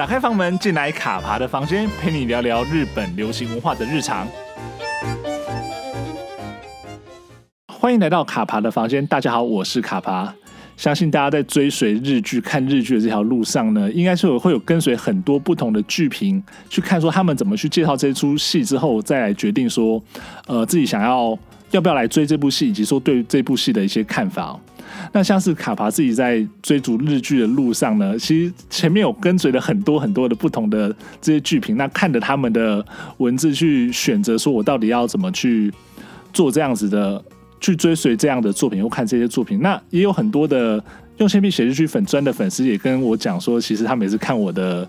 打开房门，进来卡爬的房间，陪你聊聊日本流行文化的日常。欢迎来到卡爬的房间，大家好，我是卡爬。相信大家在追随日剧、看日剧的这条路上呢，应该是有会有跟随很多不同的剧评去看，说他们怎么去介绍这出戏之后，再来决定说，呃，自己想要要不要来追这部戏，以及说对这部戏的一些看法。那像是卡爬自己在追逐日剧的路上呢，其实前面有跟随了很多很多的不同的这些剧评，那看着他们的文字去选择，说我到底要怎么去做这样子的，去追随这样的作品，或看这些作品。那也有很多的用铅笔写日剧粉专的粉丝也跟我讲说，其实他们也是看我的。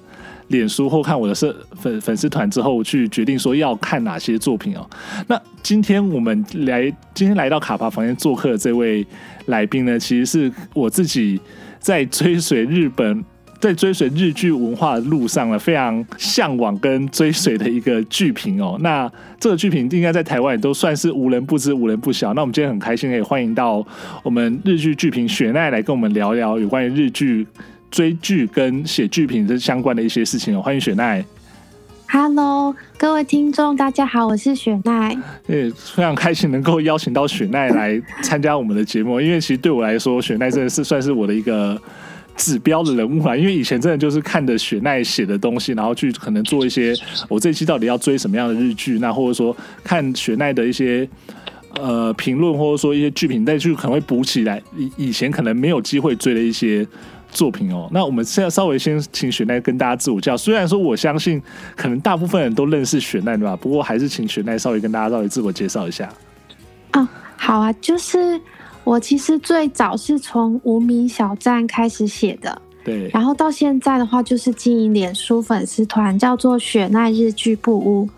脸书或看我的社粉粉丝团之后，去决定说要看哪些作品哦。那今天我们来，今天来到卡爬房间做客的这位来宾呢，其实是我自己在追随日本，在追随日剧文化的路上呢，非常向往跟追随的一个剧评哦。那这个剧评应该在台湾都算是无人不知、无人不晓。那我们今天很开心可以欢迎到我们日剧剧评雪奈来跟我们聊聊有关于日剧。追剧跟写剧评这相关的一些事情哦，欢迎雪奈。Hello，各位听众，大家好，我是雪奈。也非常开心能够邀请到雪奈来参加我们的节目，因为其实对我来说，雪奈真的是算是我的一个指标的人物啊。因为以前真的就是看着雪奈写的东西，然后去可能做一些我这一期到底要追什么样的日剧，那或者说看雪奈的一些呃评论，或者说一些剧评，再去可能会补起来以以前可能没有机会追的一些。作品哦，那我们现在稍微先请雪奈跟大家自我介绍。虽然说我相信可能大部分人都认识雪奈对吧？不过还是请雪奈稍微跟大家稍微自我介绍一下。哦，好啊，就是我其实最早是从无名小站开始写的，对，然后到现在的话就是经营脸书粉丝团，叫做雪奈日剧部屋，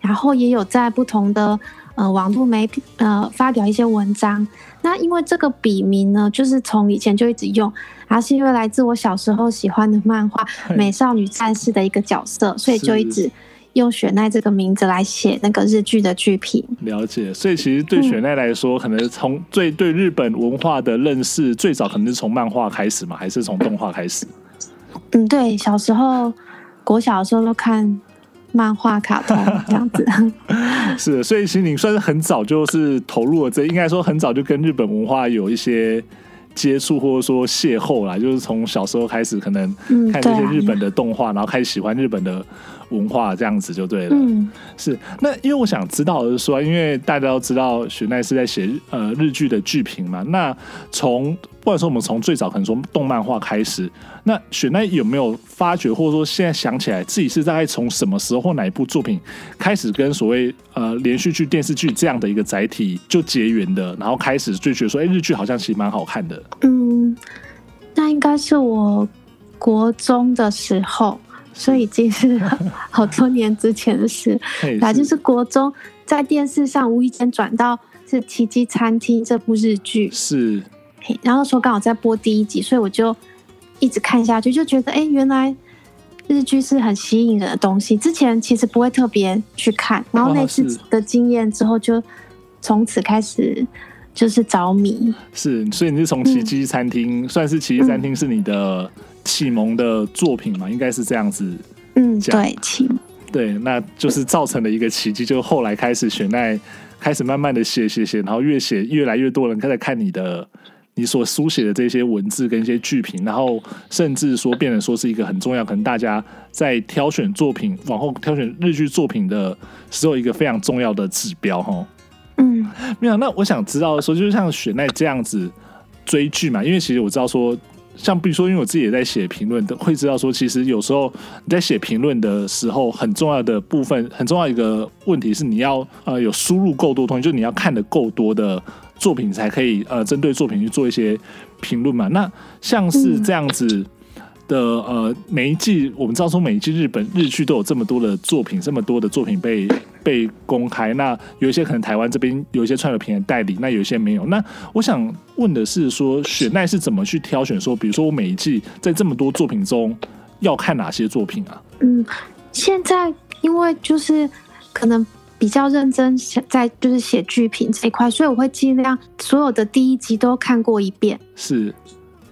然后也有在不同的呃网络媒体呃发表一些文章。那因为这个笔名呢，就是从以前就一直用。然后是因为来自我小时候喜欢的漫画《美少女战士》的一个角色，所以就一直用雪奈这个名字来写那个日剧的剧评。了解，所以其实对雪奈来说，嗯、可能从最对日本文化的认识，最早可能是从漫画开始嘛，还是从动画开始？嗯，对，小时候国小的时候都看漫画、卡通这样子。是，所以其实你算是很早就是投入了这，应该说很早就跟日本文化有一些。接触或者说邂逅啦，就是从小时候开始，可能看这些日本的动画，嗯啊、然后开始喜欢日本的文化，这样子就对了。嗯，是。那因为我想知道的是说，因为大家都知道雪奈是在写呃日剧的剧评嘛，那从不管说我们从最早可能说动漫画开始，那雪奈有没有发觉，或者说现在想起来自己是大概从什么时候或哪一部作品开始跟所谓呃连续剧、电视剧这样的一个载体就结缘的，然后开始就觉得说，哎、欸，日剧好像其实蛮好看的。嗯，那应该是我国中的时候，所以已经是好多年之前的事。那就是国中在电视上无意间转到是《奇迹餐厅》这部日剧，是。然后说刚好在播第一集，所以我就一直看下去，就觉得哎，原来日剧是很吸引人的东西。之前其实不会特别去看，然后那次的经验之后，就从此开始就是着迷。是，所以你是从《奇迹餐厅》嗯、算是《奇迹餐厅》是你的启蒙的作品嘛？应该是这样子。嗯，对，启蒙。对，那就是造成了一个奇迹，就后来开始雪奈开始慢慢的写写写，然后越写越来越多人开始看你的。你所书写的这些文字跟一些剧评，然后甚至说变成说是一个很重要，可能大家在挑选作品，往后挑选日剧作品的时候，一个非常重要的指标哈。嗯，没有。那我想知道说，就是像雪奈这样子追剧嘛，因为其实我知道说，像比如说，因为我自己也在写评论的，会知道说，其实有时候你在写评论的时候，很重要的部分，很重要一个问题是，你要呃有输入够多东西，就是你要看的够多的。作品才可以呃，针对作品去做一些评论嘛。那像是这样子的呃，每一季我们知道说每一季日本日剧都有这么多的作品，这么多的作品被被公开。那有一些可能台湾这边有一些串流平台代理，那有一些没有。那我想问的是说，雪奈是怎么去挑选？说比如说我每一季在这么多作品中要看哪些作品啊？嗯，现在因为就是可能。比较认真在就是写剧评这一块，所以我会尽量所有的第一集都看过一遍。是，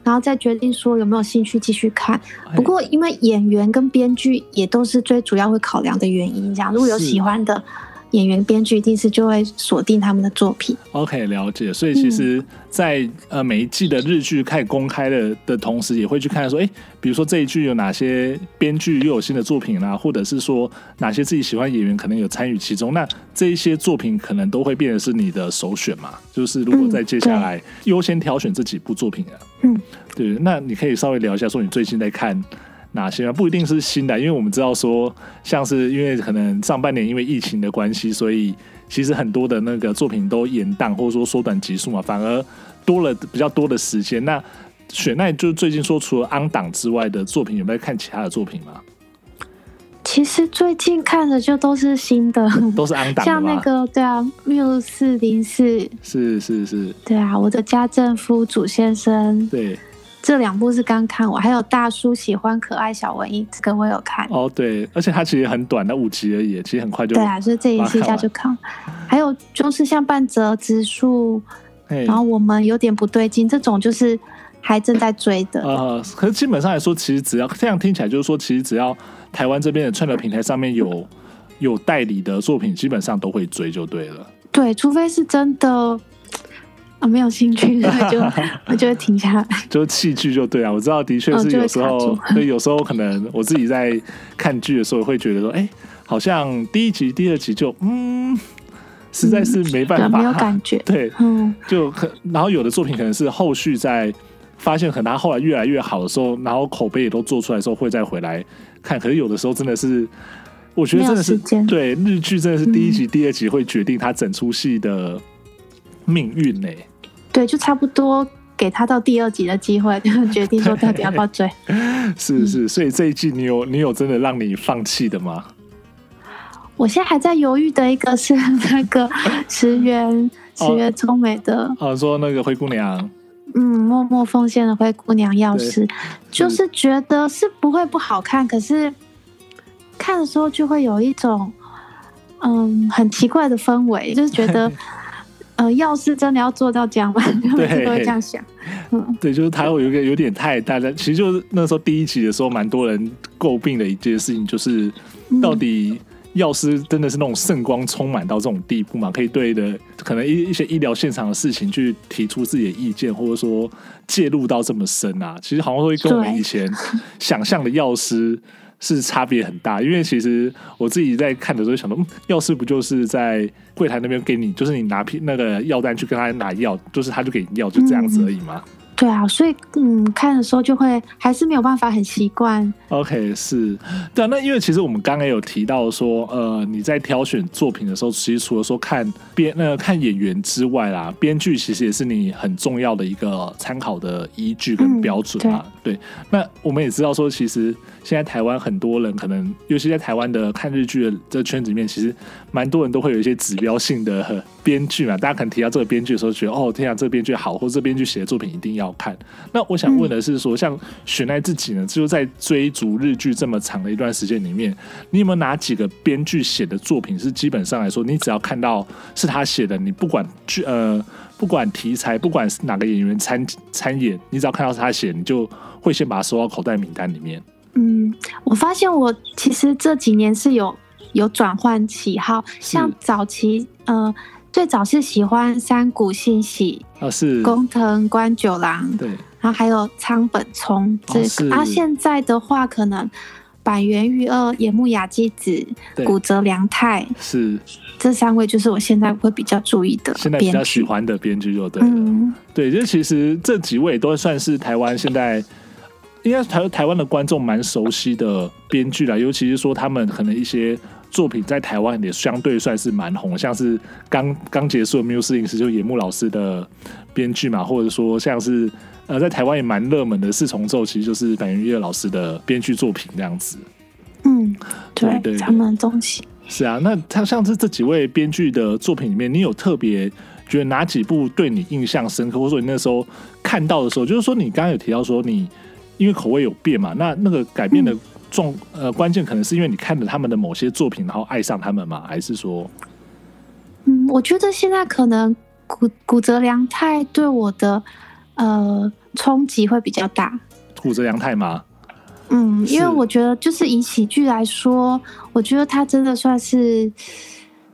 然后再决定说有没有兴趣继续看。不过因为演员跟编剧也都是最主要会考量的原因，这样如果有喜欢的。演员、编剧一定是就会锁定他们的作品。OK，了解。所以其实在，在、嗯、呃每一季的日剧开始公开的的同时，也会去看说，哎，比如说这一剧有哪些编剧又有新的作品啦，或者是说哪些自己喜欢演员可能有参与其中，那这一些作品可能都会变成是你的首选嘛。就是如果在接下来优先挑选这几部作品啊，嗯，对，那你可以稍微聊一下，说你最近在看。哪些啊？不一定是新的，因为我们知道说，像是因为可能上半年因为疫情的关系，所以其实很多的那个作品都延档或者说缩短集数嘛，反而多了比较多的时间。那雪奈就最近说，除了 on 档之外的作品，有没有看其他的作品吗？其实最近看的就都是新的，都是 on 档，像那个对啊，Muse 四零四，是是是，对啊，我的家政夫主先生，对。这两部是刚看完，还有大叔喜欢可爱小文艺，这个我有看。哦，对，而且它其实很短，那五集而已，其实很快就。对啊，所以这一期一下就看。还有就是像半泽直树，然后我们有点不对劲，这种就是还正在追的。呃，可是基本上来说，其实只要这样听起来，就是说，其实只要台湾这边的串流平台上面有有代理的作品，基本上都会追就对了。对，除非是真的。啊，没有兴趣，那就我就会停下来。就弃剧就对啊，我知道，的确是有时候，哦、所以有时候可能我自己在看剧的时候，会觉得说，哎、欸，好像第一集、第二集就嗯，实在是没办法，嗯、没有感觉。对，嗯，就可，然后有的作品可能是后续在发现，可能他后来越来越好的时候，然后口碑也都做出来的时候，会再回来看。可是有的时候真的是，我觉得真的是对日剧真的是第一集、嗯、第二集会决定他整出戏的命运呢、欸。对，就差不多给他到第二集的机会，就决定说到底要不要追。是是，所以这一季你有你有真的让你放弃的吗？我现在还在犹豫的一个是 那个石原石原聪美的哦，哦，说那个灰姑娘，嗯，默默奉献的灰姑娘钥匙，就是觉得是不会不好看，可是看的时候就会有一种嗯很奇怪的氛围，就是觉得。呃，要是真的要做到这样吧，每次都会这样想。嗯，对，就是他会有一个有点太大家，其实就是那时候第一集的时候，蛮多人诟病的一件事情，就是到底药师真的是那种圣光充满到这种地步吗？可以对的，可能一一些医疗现场的事情去提出自己的意见，或者说介入到这么深啊？其实好像会跟我们以前想象的药师。是差别很大，因为其实我自己在看的时候想到，嗯，药师不就是在柜台那边给你，就是你拿瓶那个药单去跟他拿药，就是他就给你药，就这样子而已吗？嗯对啊，所以嗯，看的时候就会还是没有办法很习惯。OK，是，对啊，那因为其实我们刚刚有提到说，呃，你在挑选作品的时候，其实除了说看编那个看演员之外啦，编剧其实也是你很重要的一个参考的依据跟标准嘛。嗯、对，那我们也知道说，其实现在台湾很多人可能，尤其在台湾的看日剧的这圈子里面，其实蛮多人都会有一些指标性的编剧嘛。大家可能提到这个编剧的时候，觉得哦，天啊，这个编剧好，或者这编剧写的作品一定要。看，那我想问的是说，说像雪奈自己呢，就在追逐日剧这么长的一段时间里面，你有没有哪几个编剧写的作品是基本上来说，你只要看到是他写的，你不管剧呃不管题材，不管是哪个演员参参演，你只要看到是他写，你就会先把它收到口袋名单里面。嗯，我发现我其实这几年是有有转换喜好，像早期呃。最早是喜欢山谷信喜啊，是工藤官九郎，对，然后还有仓本聪，这个、是啊，现在的话可能坂元裕二、野木雅纪子、古泽良太是这三位，就是我现在会比较注意的，现在比较喜欢的编剧，就对了，嗯，对，就其实这几位都算是台湾现在应该台台湾的观众蛮熟悉的编剧啦，尤其是说他们可能一些。作品在台湾也相对算是蛮红，像是刚刚结束的《Muse 零四》就野木老师的编剧嘛，或者说像是呃在台湾也蛮热门的四重奏，其实就是坂元裕二老师的编剧作品这样子。嗯，对对，对，他们的东西是啊。那他像是这几位编剧的作品里面，你有特别觉得哪几部对你印象深刻，或者说你那时候看到的时候，就是说你刚刚有提到说你因为口味有变嘛，那那个改变的、嗯。重呃，关键可能是因为你看了他们的某些作品，然后爱上他们吗？还是说，嗯，我觉得现在可能古古泽良太对我的呃冲击会比较大。古泽良太吗？嗯，因为我觉得就是以喜剧来说，我觉得他真的算是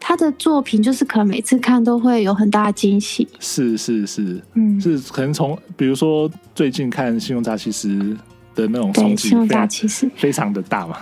他的作品，就是可能每次看都会有很大的惊喜。是是是，嗯，是可能从比如说最近看《信用诈欺师》的那种冲击，信用诈欺师非常的大嘛。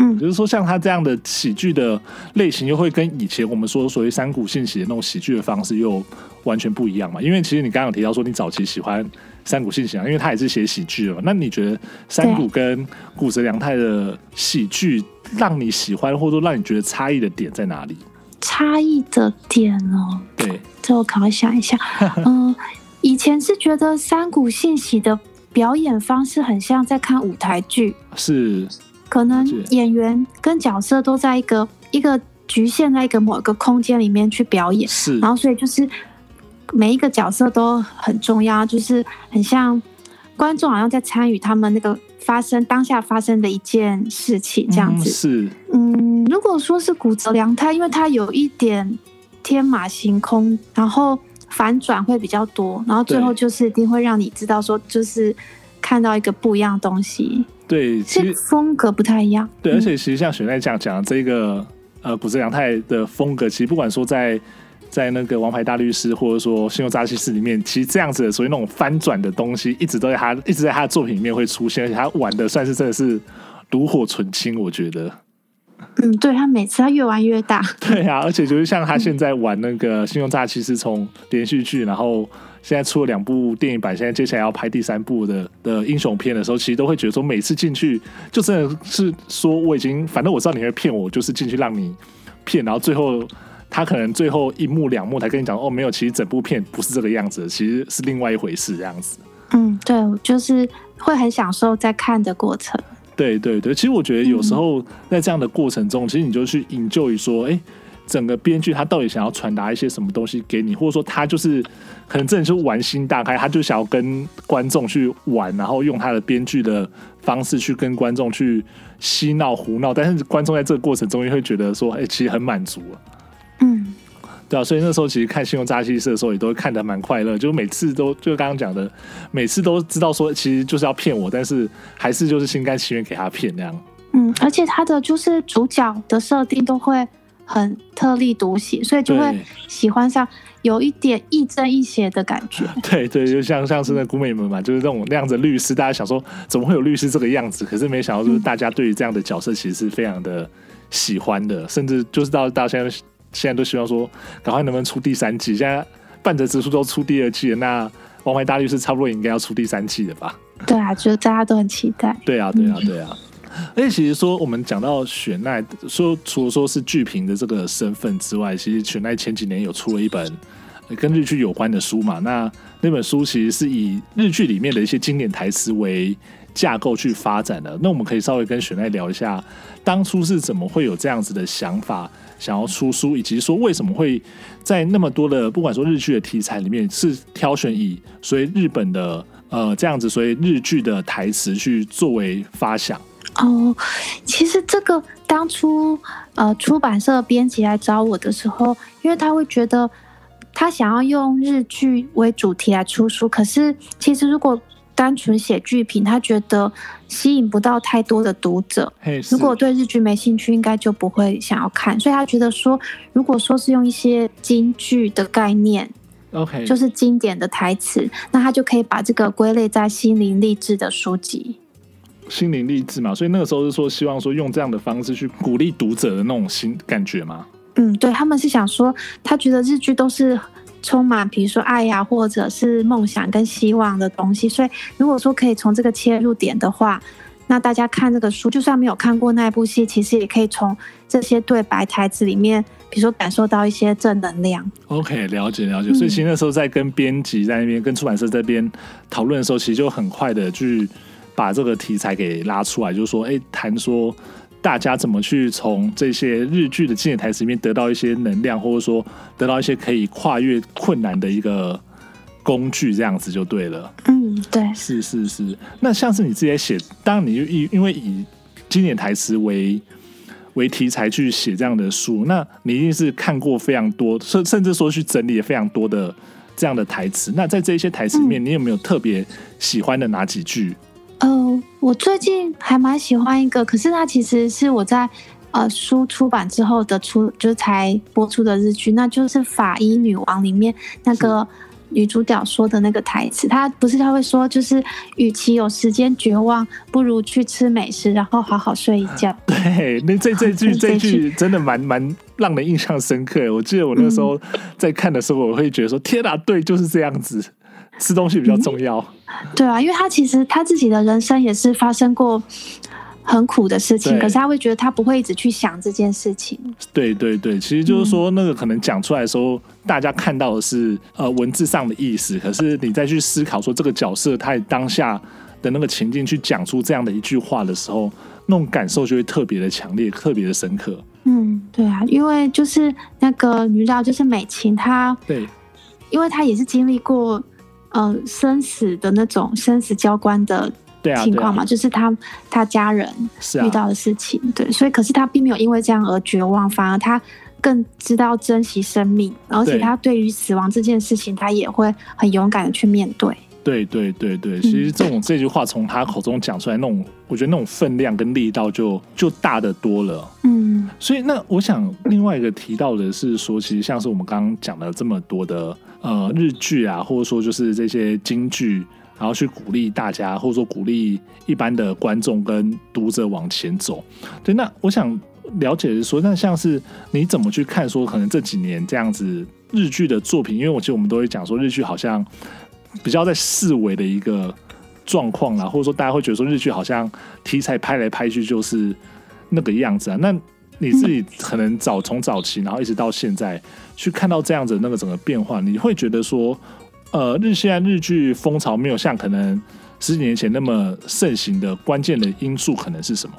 嗯，就是说像他这样的喜剧的类型，又会跟以前我们说所谓三谷信息的那种喜剧的方式又完全不一样嘛。因为其实你刚刚有提到说你早期喜欢三谷信息啊，因为他也是写喜剧的嘛。那你觉得三谷跟谷泽良太的喜剧让你喜欢，或者说让你觉得差异的点在哪里？差异的点哦，对，这我可能想一下。嗯、呃，以前是觉得三谷信息的表演方式很像在看舞台剧，是。可能演员跟角色都在一个一个局限在一个某一个空间里面去表演，是，然后所以就是每一个角色都很重要，就是很像观众好像在参与他们那个发生当下发生的一件事情这样子。嗯、是，嗯，如果说是谷泽良太，因为他有一点天马行空，然后反转会比较多，然后最后就是一定会让你知道说，就是看到一个不一样的东西。对，其实风格不太一样。对，而且其实像雪奈讲讲这个呃，古泽良太的风格，其实不管说在在那个《王牌大律师》或者说《信用诈欺师》里面，其实这样子的所谓那种翻转的东西，一直都在他一直在他的作品里面会出现，而且他玩的算是真的是炉火纯青，我觉得。嗯，对，他每次他越玩越大。对啊，而且就是像他现在玩那个《信用诈欺是》，从连续剧，然后。现在出了两部电影版，现在接下来要拍第三部的的英雄片的时候，其实都会觉得说，每次进去就真的是说，我已经反正我知道你会骗我，就是进去让你骗，然后最后他可能最后一幕两幕才跟你讲，哦，没有，其实整部片不是这个样子，其实是另外一回事这样子。嗯，对，就是会很享受在看的过程。对对对，其实我觉得有时候在这样的过程中，嗯、其实你就去 enjoy 说，哎。整个编剧他到底想要传达一些什么东西给你，或者说他就是可能真的就是玩心大开，他就想要跟观众去玩，然后用他的编剧的方式去跟观众去嬉闹胡闹，但是观众在这个过程中也会觉得说，哎、欸，其实很满足啊。嗯，对啊，所以那时候其实看《信用诈欺师》的时候也都会看得蛮快乐，就每次都就刚刚讲的，每次都知道说其实就是要骗我，但是还是就是心甘情愿给他骗那样。嗯，而且他的就是主角的设定都会。很特立独行，所以就会喜欢上有一点亦正亦邪的感觉。对对，就像像是那古美们嘛，就是那种那样子的律师，大家想说怎么会有律师这个样子？可是没想到，就是大家对于这样的角色其实是非常的喜欢的，甚至就是到到现在现在都希望说，赶快能不能出第三季？现在半泽直树都出第二季了，那《王牌大律师》差不多也应该要出第三季了吧？对啊，就大家都很期待。对啊，对啊，对啊。而且其实说，我们讲到雪奈，说除了说是剧评的这个身份之外，其实雪奈前几年有出了一本跟日剧有关的书嘛。那那本书其实是以日剧里面的一些经典台词为架构去发展的。那我们可以稍微跟雪奈聊一下，当初是怎么会有这样子的想法，想要出书，以及说为什么会在那么多的不管说日剧的题材里面，是挑选以所以日本的呃这样子所以日剧的台词去作为发想。哦，其实这个当初呃出版社编辑来找我的时候，因为他会觉得他想要用日剧为主题来出书，可是其实如果单纯写剧评，他觉得吸引不到太多的读者。如果对日剧没兴趣，应该就不会想要看。所以他觉得说，如果说是用一些京剧的概念，OK，就是经典的台词，那他就可以把这个归类在心灵励志的书籍。心灵励志嘛，所以那个时候是说希望说用这样的方式去鼓励读者的那种心感觉嘛。嗯，对，他们是想说，他觉得日剧都是充满比如说爱呀、啊，或者是梦想跟希望的东西，所以如果说可以从这个切入点的话，那大家看这个书，就算没有看过那部戏，其实也可以从这些对白台词里面，比如说感受到一些正能量。OK，了解了解。所以其实那时候在跟编辑在那边、嗯、跟出版社这边讨论的时候，其实就很快的去。把这个题材给拉出来，就是说，哎，谈说大家怎么去从这些日剧的经典台词里面得到一些能量，或者说得到一些可以跨越困难的一个工具，这样子就对了。嗯，对，是是是。那像是你自己写，当你以因为以经典台词为为题材去写这样的书，那你一定是看过非常多，甚甚至说去整理了非常多的这样的台词。那在这些台词里面，嗯、你有没有特别喜欢的哪几句？呃，我最近还蛮喜欢一个，可是它其实是我在呃书出版之后的出，就是才播出的日剧，那就是《法医女王》里面那个。女主角说的那个台词，她不是她会说，就是与其有时间绝望，不如去吃美食，然后好好睡一觉。对，那 这这句这句真的蛮蛮让人印象深刻。我记得我那时候在看的时候，我会觉得说：“天哪，对，就是这样子，吃东西比较重要。”对啊，因为他其实他自己的人生也是发生过。很苦的事情，可是他会觉得他不会一直去想这件事情。对对对，其实就是说，那个可能讲出来的时候，嗯、大家看到的是呃文字上的意思，可是你再去思考说这个角色他当下的那个情境去讲出这样的一句话的时候，那种感受就会特别的强烈，特别的深刻。嗯，对啊，因为就是那个女主角就是美琴，她对，因为她也是经历过呃生死的那种生死交关的。情况嘛，就是他他家人遇到的事情，对，所以可是他并没有因为这样而绝望，反而他更知道珍惜生命，而且他对于死亡这件事情，他也会很勇敢的去面对。对对对对，其实这种这句话从他口中讲出来，那种我觉得那种分量跟力道就就大得多了。嗯，所以那我想另外一个提到的是说，其实像是我们刚刚讲了这么多的呃日剧啊，或者说就是这些京剧。然后去鼓励大家，或者说鼓励一般的观众跟读者往前走。对，那我想了解的是说，那像是你怎么去看说，可能这几年这样子日剧的作品，因为我记得我们都会讲说，日剧好像比较在四维的一个状况啦，或者说大家会觉得说，日剧好像题材拍来拍去就是那个样子啊。那你自己可能早从早期，然后一直到现在去看到这样子那个整个变化，你会觉得说？呃，日现在日剧风潮没有像可能十几年前那么盛行的关键的因素可能是什么？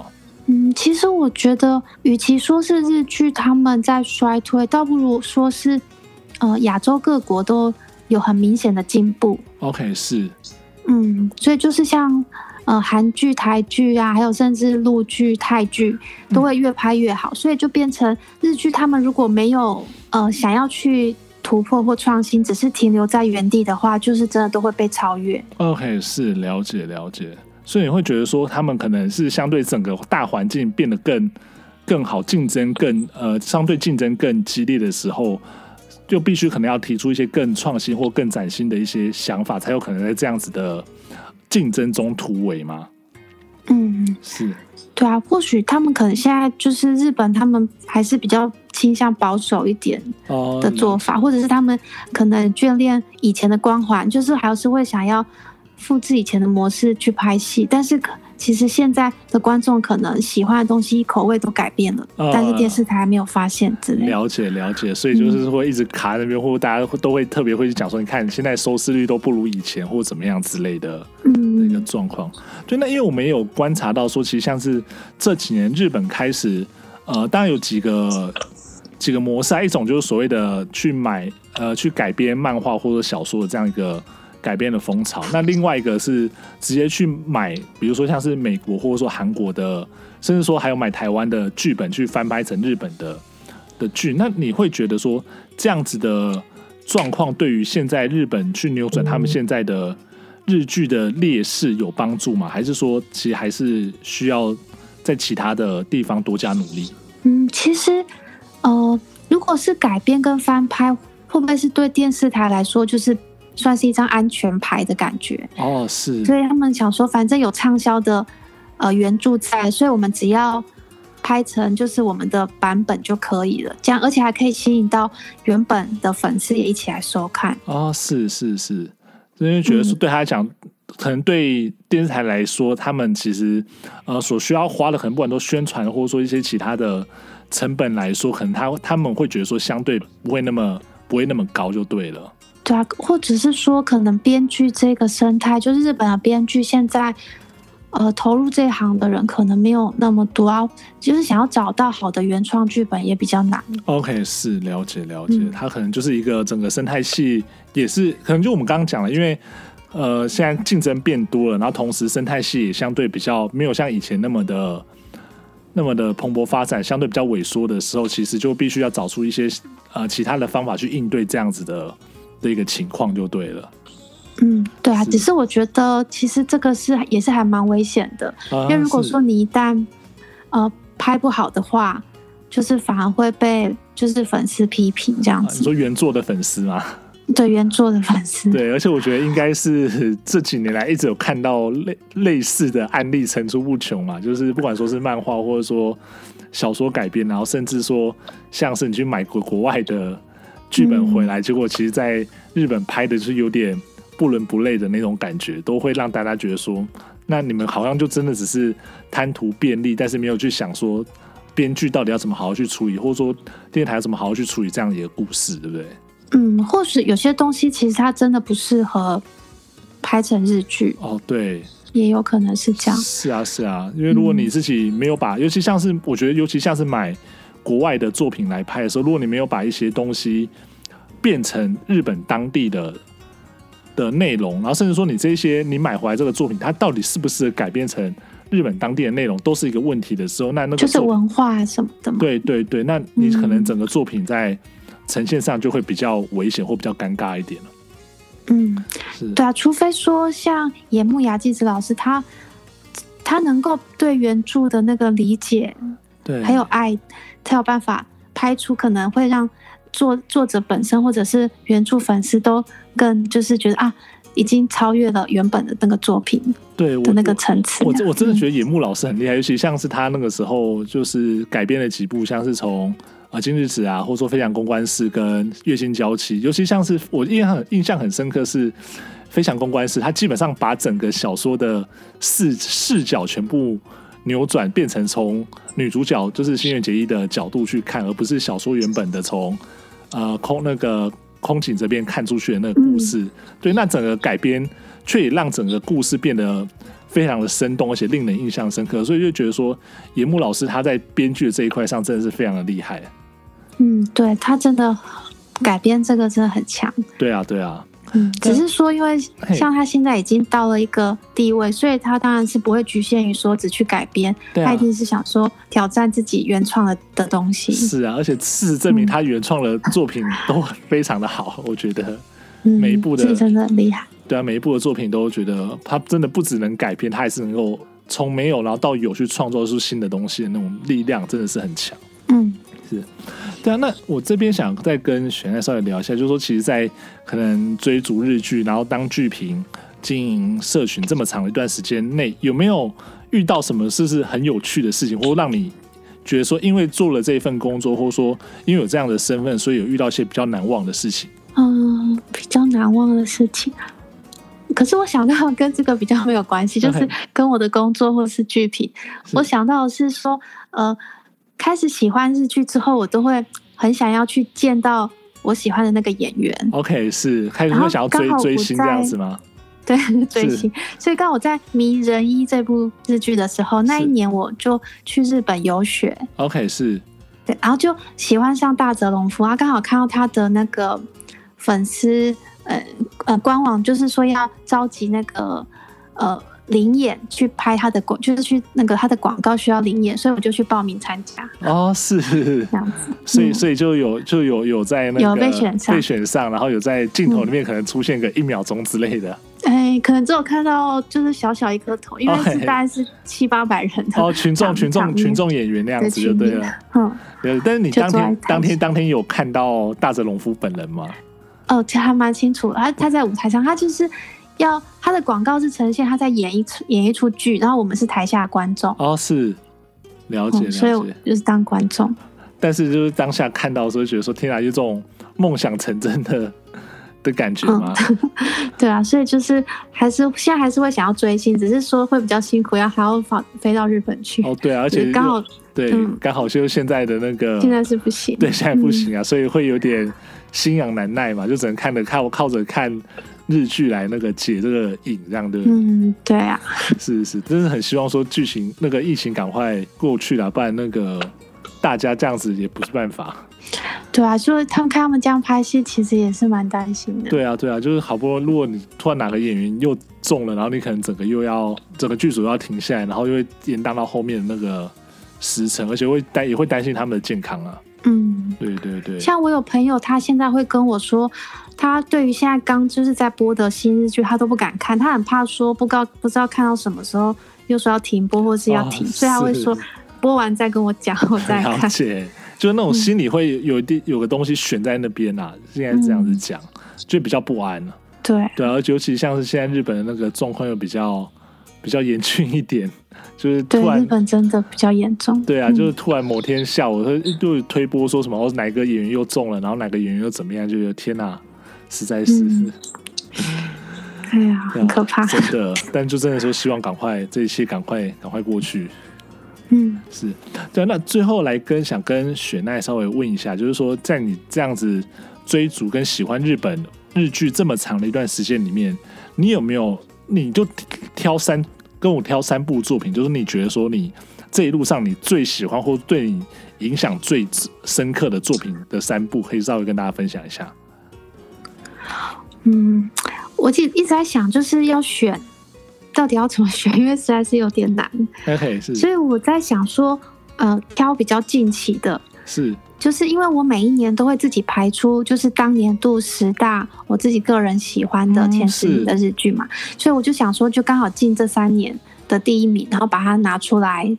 嗯，其实我觉得，与其说是日剧他们在衰退，倒不如说是呃亚洲各国都有很明显的进步。OK，是，嗯，所以就是像呃韩剧、台剧啊，还有甚至陆剧、泰剧都会越拍越好，嗯、所以就变成日剧他们如果没有呃想要去。突破或创新，只是停留在原地的话，就是真的都会被超越。OK，是了解了解，所以你会觉得说，他们可能是相对整个大环境变得更更好，竞争更呃相对竞争更激烈的时候，就必须可能要提出一些更创新或更崭新的一些想法，才有可能在这样子的竞争中突围吗？嗯，是。对啊，或许他们可能现在就是日本，他们还是比较倾向保守一点的做法，哦、或者是他们可能眷恋以前的光环，就是还是会想要复制以前的模式去拍戏，但是可。其实现在的观众可能喜欢的东西口味都改变了，呃、但是电视台还没有发现之类的。了解了解，所以就是会一直卡在那边，嗯、或者大家都会特别会去讲说，你看现在收视率都不如以前，或者怎么样之类的，嗯，一个状况。对，那因为我们也有观察到说，其实像是这几年日本开始，呃，当然有几个几个模式啊，一种就是所谓的去买呃去改编漫画或者小说的这样一个。改编的风潮，那另外一个是直接去买，比如说像是美国或者说韩国的，甚至说还有买台湾的剧本去翻拍成日本的的剧。那你会觉得说这样子的状况对于现在日本去扭转他们现在的日剧的劣势有帮助吗？还是说其实还是需要在其他的地方多加努力？嗯，其实呃，如果是改编跟翻拍，会不会是对电视台来说就是？算是一张安全牌的感觉。哦，是，所以他们想说，反正有畅销的呃原著在，所以我们只要拍成就是我们的版本就可以了，这样而且还可以吸引到原本的粉丝也一起来收看。哦，是是是，因为觉得说对他来讲，嗯、可能对电视台来说，他们其实呃所需要花的可能不管都宣传或者说一些其他的成本来说，可能他他们会觉得说相对不会那么不会那么高就对了。对啊，或者是说，可能编剧这个生态，就是日本的编剧现在，呃，投入这一行的人可能没有那么多啊，就是想要找到好的原创剧本也比较难。OK，是了解了解，他可能就是一个整个生态系，也是可能就我们刚刚讲了，因为呃，现在竞争变多了，然后同时生态系也相对比较没有像以前那么的那么的蓬勃发展，相对比较萎缩的时候，其实就必须要找出一些呃其他的方法去应对这样子的。的一个情况就对了。嗯，对啊，只是我觉得其实这个是也是还蛮危险的，啊因为如果说你一旦呃拍不好的话，就是反而会被就是粉丝批评这样啊你子。说原作的粉丝吗？对原作的粉丝，对，而且我觉得应该是这几年来一直有看到类类似的案例层出不穷嘛，就是不管说是漫画或者说小说改编，然后甚至说像是你去买国国外的剧本回来，嗯结果其实在日本拍的就是有点不伦不类的那种感觉，都会让大家觉得说，那你们好像就真的只是贪图便利，但是没有去想说编剧到底要怎么好好去处理，或者说电视台要怎么好好去处理这样的一个故事，对不对？嗯，或许有些东西其实它真的不适合拍成日剧，哦，对。也有可能是这样。是啊，是啊，因为如果你自己没有把，尤其像是我觉得，尤其像是买国外的作品来拍的时候，如果你没有把一些东西变成日本当地的的内容，然后甚至说你这些你买回来这个作品，它到底是不适合改编成日本当地的内容，都是一个问题的时候，那那个就是文化什么的嘛。对对对，那你可能整个作品在呈现上就会比较危险或比较尴尬一点了。嗯，是，对啊，除非说像野木雅纪子老师，他他能够对原著的那个理解对，还有爱，才有办法拍出可能会让作作者本身或者是原著粉丝都更就是觉得啊，已经超越了原本的那个作品对我的那个层次。我我真的觉得野木老师很厉害，尤其像是他那个时候就是改编了几部，像是从啊今日子啊，或者说飞翔公关室跟月薪娇妻，尤其像是我印象很印象很深刻是飞翔公关室，他基本上把整个小说的视视角全部扭转，变成从女主角就是新垣结衣的角度去看，而不是小说原本的从呃空那个空警这边看出去的那个故事。嗯对，那整个改编却也让整个故事变得非常的生动，而且令人印象深刻，所以就觉得说野木老师他在编剧的这一块上真的是非常的厉害。嗯，对他真的改编这个真的很强。对啊，对啊，嗯，只是说，因为像他现在已经到了一个地位，所以他当然是不会局限于说只去改编，他一定是想说挑战自己原创的的东西。是啊，而且事实证明他原创的作品都非常的好，我觉得。嗯，每一部的是真的很厉害。对啊，每一部的作品都觉得他真的不只能改编，他还是能够从没有然后到有去创作出新的东西的那种力量，真的是很强。嗯是，对啊。那我这边想再跟玄爱稍微聊一下，就是说，其实，在可能追逐日剧，然后当剧评、经营社群这么长的一段时间内，有没有遇到什么事是很有趣的事情，或让你觉得说，因为做了这一份工作，或者说因为有这样的身份，所以有遇到一些比较难忘的事情？嗯，比较难忘的事情。可是我想到 跟这个比较没有关系，就是跟我的工作或是剧评。我想到的是说，呃，开始喜欢日剧之后，我都会很想要去见到我喜欢的那个演员。OK，是开始会想要追追星这样子吗？对，追星。所以刚我在《迷人一》这部日剧的时候，那一年我就去日本游学。OK，是。对，然后就喜欢上大泽隆夫啊，刚好看到他的那个粉丝。呃呃，官网就是说要召集那个呃临演去拍他的广，就是去那个他的广告需要灵眼，所以我就去报名参加。哦，是这样子，所以所以就有就有有在那个有被选上，被选上，然后有在镜头里面可能出现个一秒钟之类的。哎、嗯，可能只有看到就是小小一颗头，因为是大概是七八百人的哦，群众群众群众演员那样子就对了。嗯，对。但是你当天当天当天有看到大泽隆夫本人吗？哦，其实还蛮清楚的。他他在舞台上，他就是要他的广告是呈现他在演一出演一出剧，然后我们是台下观众。哦，是了解，了解、嗯，所以我就是当观众。但是就是当下看到的时候，觉得说天啊，有这种梦想成真的的感觉吗、嗯？对啊，所以就是还是现在还是会想要追星，只是说会比较辛苦，要还要飞飞到日本去。哦，对啊，而且刚好对，刚、嗯、好就是现在的那个现在是不行，对，现在不行啊，嗯、所以会有点。心痒难耐嘛，就只能看着看我靠着看日剧来那个解这个瘾，这样对不对？嗯，对啊，是是，真是很希望说剧情那个疫情赶快过去了，不然那个大家这样子也不是办法。对啊，就是他们看他们这样拍戏，其实也是蛮担心的。对啊，对啊，就是好不容易，如果你突然哪个演员又中了，然后你可能整个又要整个剧组又要停下来，然后又会延宕到后面的那个时辰，而且会担也会担心他们的健康啊。嗯，对对对，像我有朋友，他现在会跟我说，他对于现在刚就是在播的新日剧，他都不敢看，他很怕说不知道不知道看到什么时候又说要停播或是要停，哦、所以他会说播完再跟我讲，我再看。了解，就那种心里会有一点有个东西悬在那边啊，现在这样子讲，嗯、就比较不安了。对对，而且尤其像是现在日本的那个状况又比较比较严峻一点，就是突然对日本真的比较严重。对啊，就是突然某天下午他就推播说什么，哦，哪个演员又中了，然后哪个演员又怎么样，就觉得天哪！实在是，嗯、哎呀，很可怕，真的。但就真的说，希望赶快这一切赶快赶快过去。嗯，是对。那最后来跟想跟雪奈稍微问一下，就是说，在你这样子追逐跟喜欢日本日剧这么长的一段时间里面，你有没有你就挑三跟我挑三部作品，就是你觉得说你这一路上你最喜欢或对你影响最深刻的作品的三部，可以稍微跟大家分享一下。嗯，我其实一直在想，就是要选，到底要怎么选，因为实在是有点难。OK，是。所以我在想说，呃，挑比较近期的，是，就是因为我每一年都会自己排出，就是当年度十大我自己个人喜欢的前十名的日剧嘛，嗯、所以我就想说，就刚好进这三年的第一名，然后把它拿出来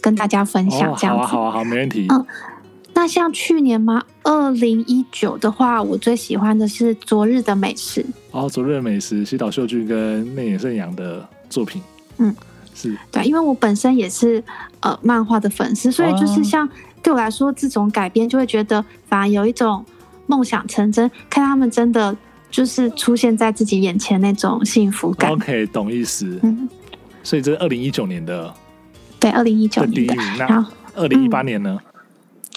跟大家分享，这样子。哦、好啊，好啊，好，没问题。嗯。那像去年吗？二零一九的话，我最喜欢的是《昨日的美食》。哦，《昨日的美食》，西岛秀俊跟内野圣阳的作品。嗯，是对，因为我本身也是呃漫画的粉丝，所以就是像对我来说，这种改编就会觉得反而有一种梦想成真，看他们真的就是出现在自己眼前那种幸福感。OK，懂意思。嗯，所以这是二零一九年的，对，二零一九年的。第一名。那二零一八年呢？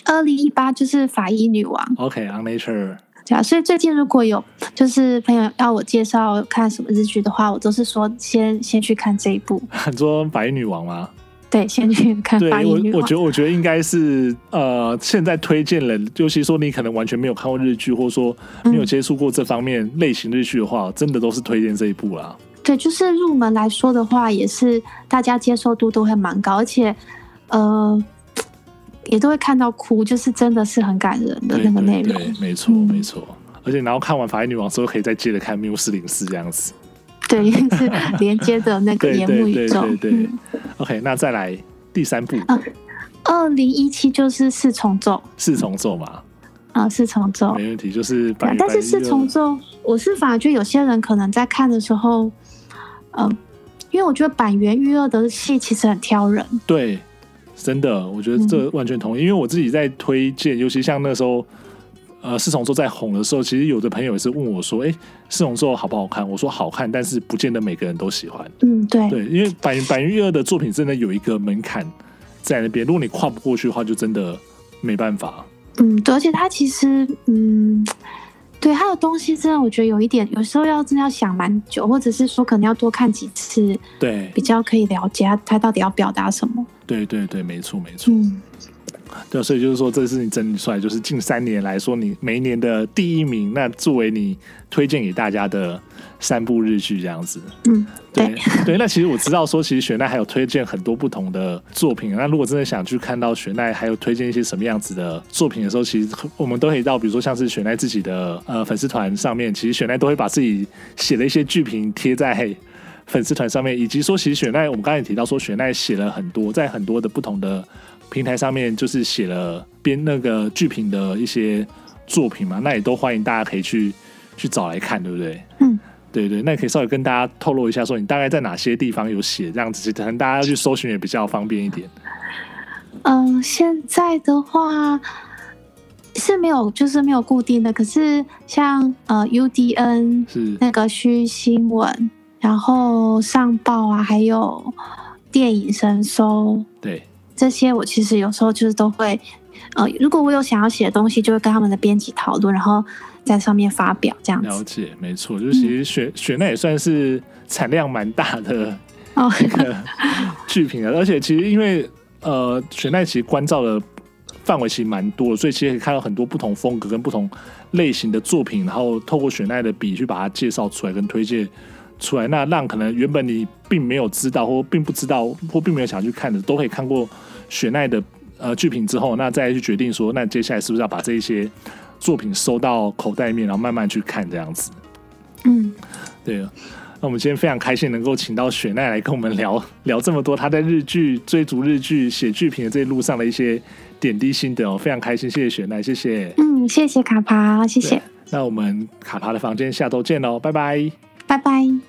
二零一八就是法医女王，OK，On Nature，对啊，所以最近如果有就是朋友要我介绍看什么日剧的话，我都是说先先去看这一部。很多法医女王吗？对，先去看法医女王。我我觉得我觉得应该是呃，现在推荐了，尤其说你可能完全没有看过日剧，或者说没有接触过这方面类型日剧的话，嗯、真的都是推荐这一部啦。对，就是入门来说的话，也是大家接受度都会蛮高，而且呃。也都会看到哭，就是真的是很感人的那个内容。对，没错，没错。而且然后看完《法医女王》之后，可以再接着看《缪斯零四》这样子。对，是连接的那个岩木宇宙。对对对。OK，那再来第三部。二零一七就是四重奏。四重奏嘛。啊，四重奏。没问题，就是白。但是四重奏，我是反而觉得有些人可能在看的时候，嗯，因为我觉得坂元裕二的戏其实很挑人。对。真的，我觉得这完全同意，嗯、因为我自己在推荐，尤其像那时候，呃，四重奏在红的时候，其实有的朋友也是问我说：“哎，四重奏好不好看？”我说：“好看，但是不见得每个人都喜欢。”嗯，对，对，因为坂坂元裕二的作品真的有一个门槛在那边，如果你跨不过去的话，就真的没办法。嗯，对，而且他其实，嗯。对他的东西，真的我觉得有一点，有时候要真的要想蛮久，或者是说可能要多看几次，对，比较可以了解他他到底要表达什么。对对对，没错没错。嗯，对，所以就是说，这是你整理出来，就是近三年来说，你每一年的第一名，那作为你推荐给大家的。三部日剧这样子，嗯，对对，对，那其实我知道说，其实雪奈还有推荐很多不同的作品。那如果真的想去看到雪奈还有推荐一些什么样子的作品的时候，其实我们都可以到，比如说像是雪奈自己的呃粉丝团上面，其实雪奈都会把自己写的一些剧评贴在粉丝团上面，以及说其实雪奈我们刚才也提到说，雪奈写了很多在很多的不同的平台上面，就是写了编那个剧评的一些作品嘛，那也都欢迎大家可以去去找来看，对不对？嗯。对对，那可以稍微跟大家透露一下，说你大概在哪些地方有写这样子，可能大家要去搜寻也比较方便一点。嗯、呃，现在的话是没有，就是没有固定的。可是像呃 UDN 是那个虚新闻，然后上报啊，还有电影神搜，对这些我其实有时候就是都会，呃，如果我有想要写的东西，就会跟他们的编辑讨论，然后。在上面发表这样子，了解，没错，就是其实雪雪奈也算是产量蛮大的一个剧评了，而且其实因为呃雪奈其实关照的范围其实蛮多的，所以其实可以看到很多不同风格跟不同类型的作品，然后透过雪奈的笔去把它介绍出来跟推荐出来，那让可能原本你并没有知道或并不知道或并没有想去看的，都可以看过雪奈的呃剧评之后，那再去决定说，那接下来是不是要把这一些。作品收到口袋里面，然后慢慢去看这样子。嗯，对。那我们今天非常开心能够请到雪奈来跟我们聊聊这么多她在日剧追逐日剧写剧评的这一路上的一些点滴心得哦，非常开心，谢谢雪奈，谢谢。嗯，谢谢卡帕，谢谢。那我们卡帕的房间下周见喽，拜拜，拜拜。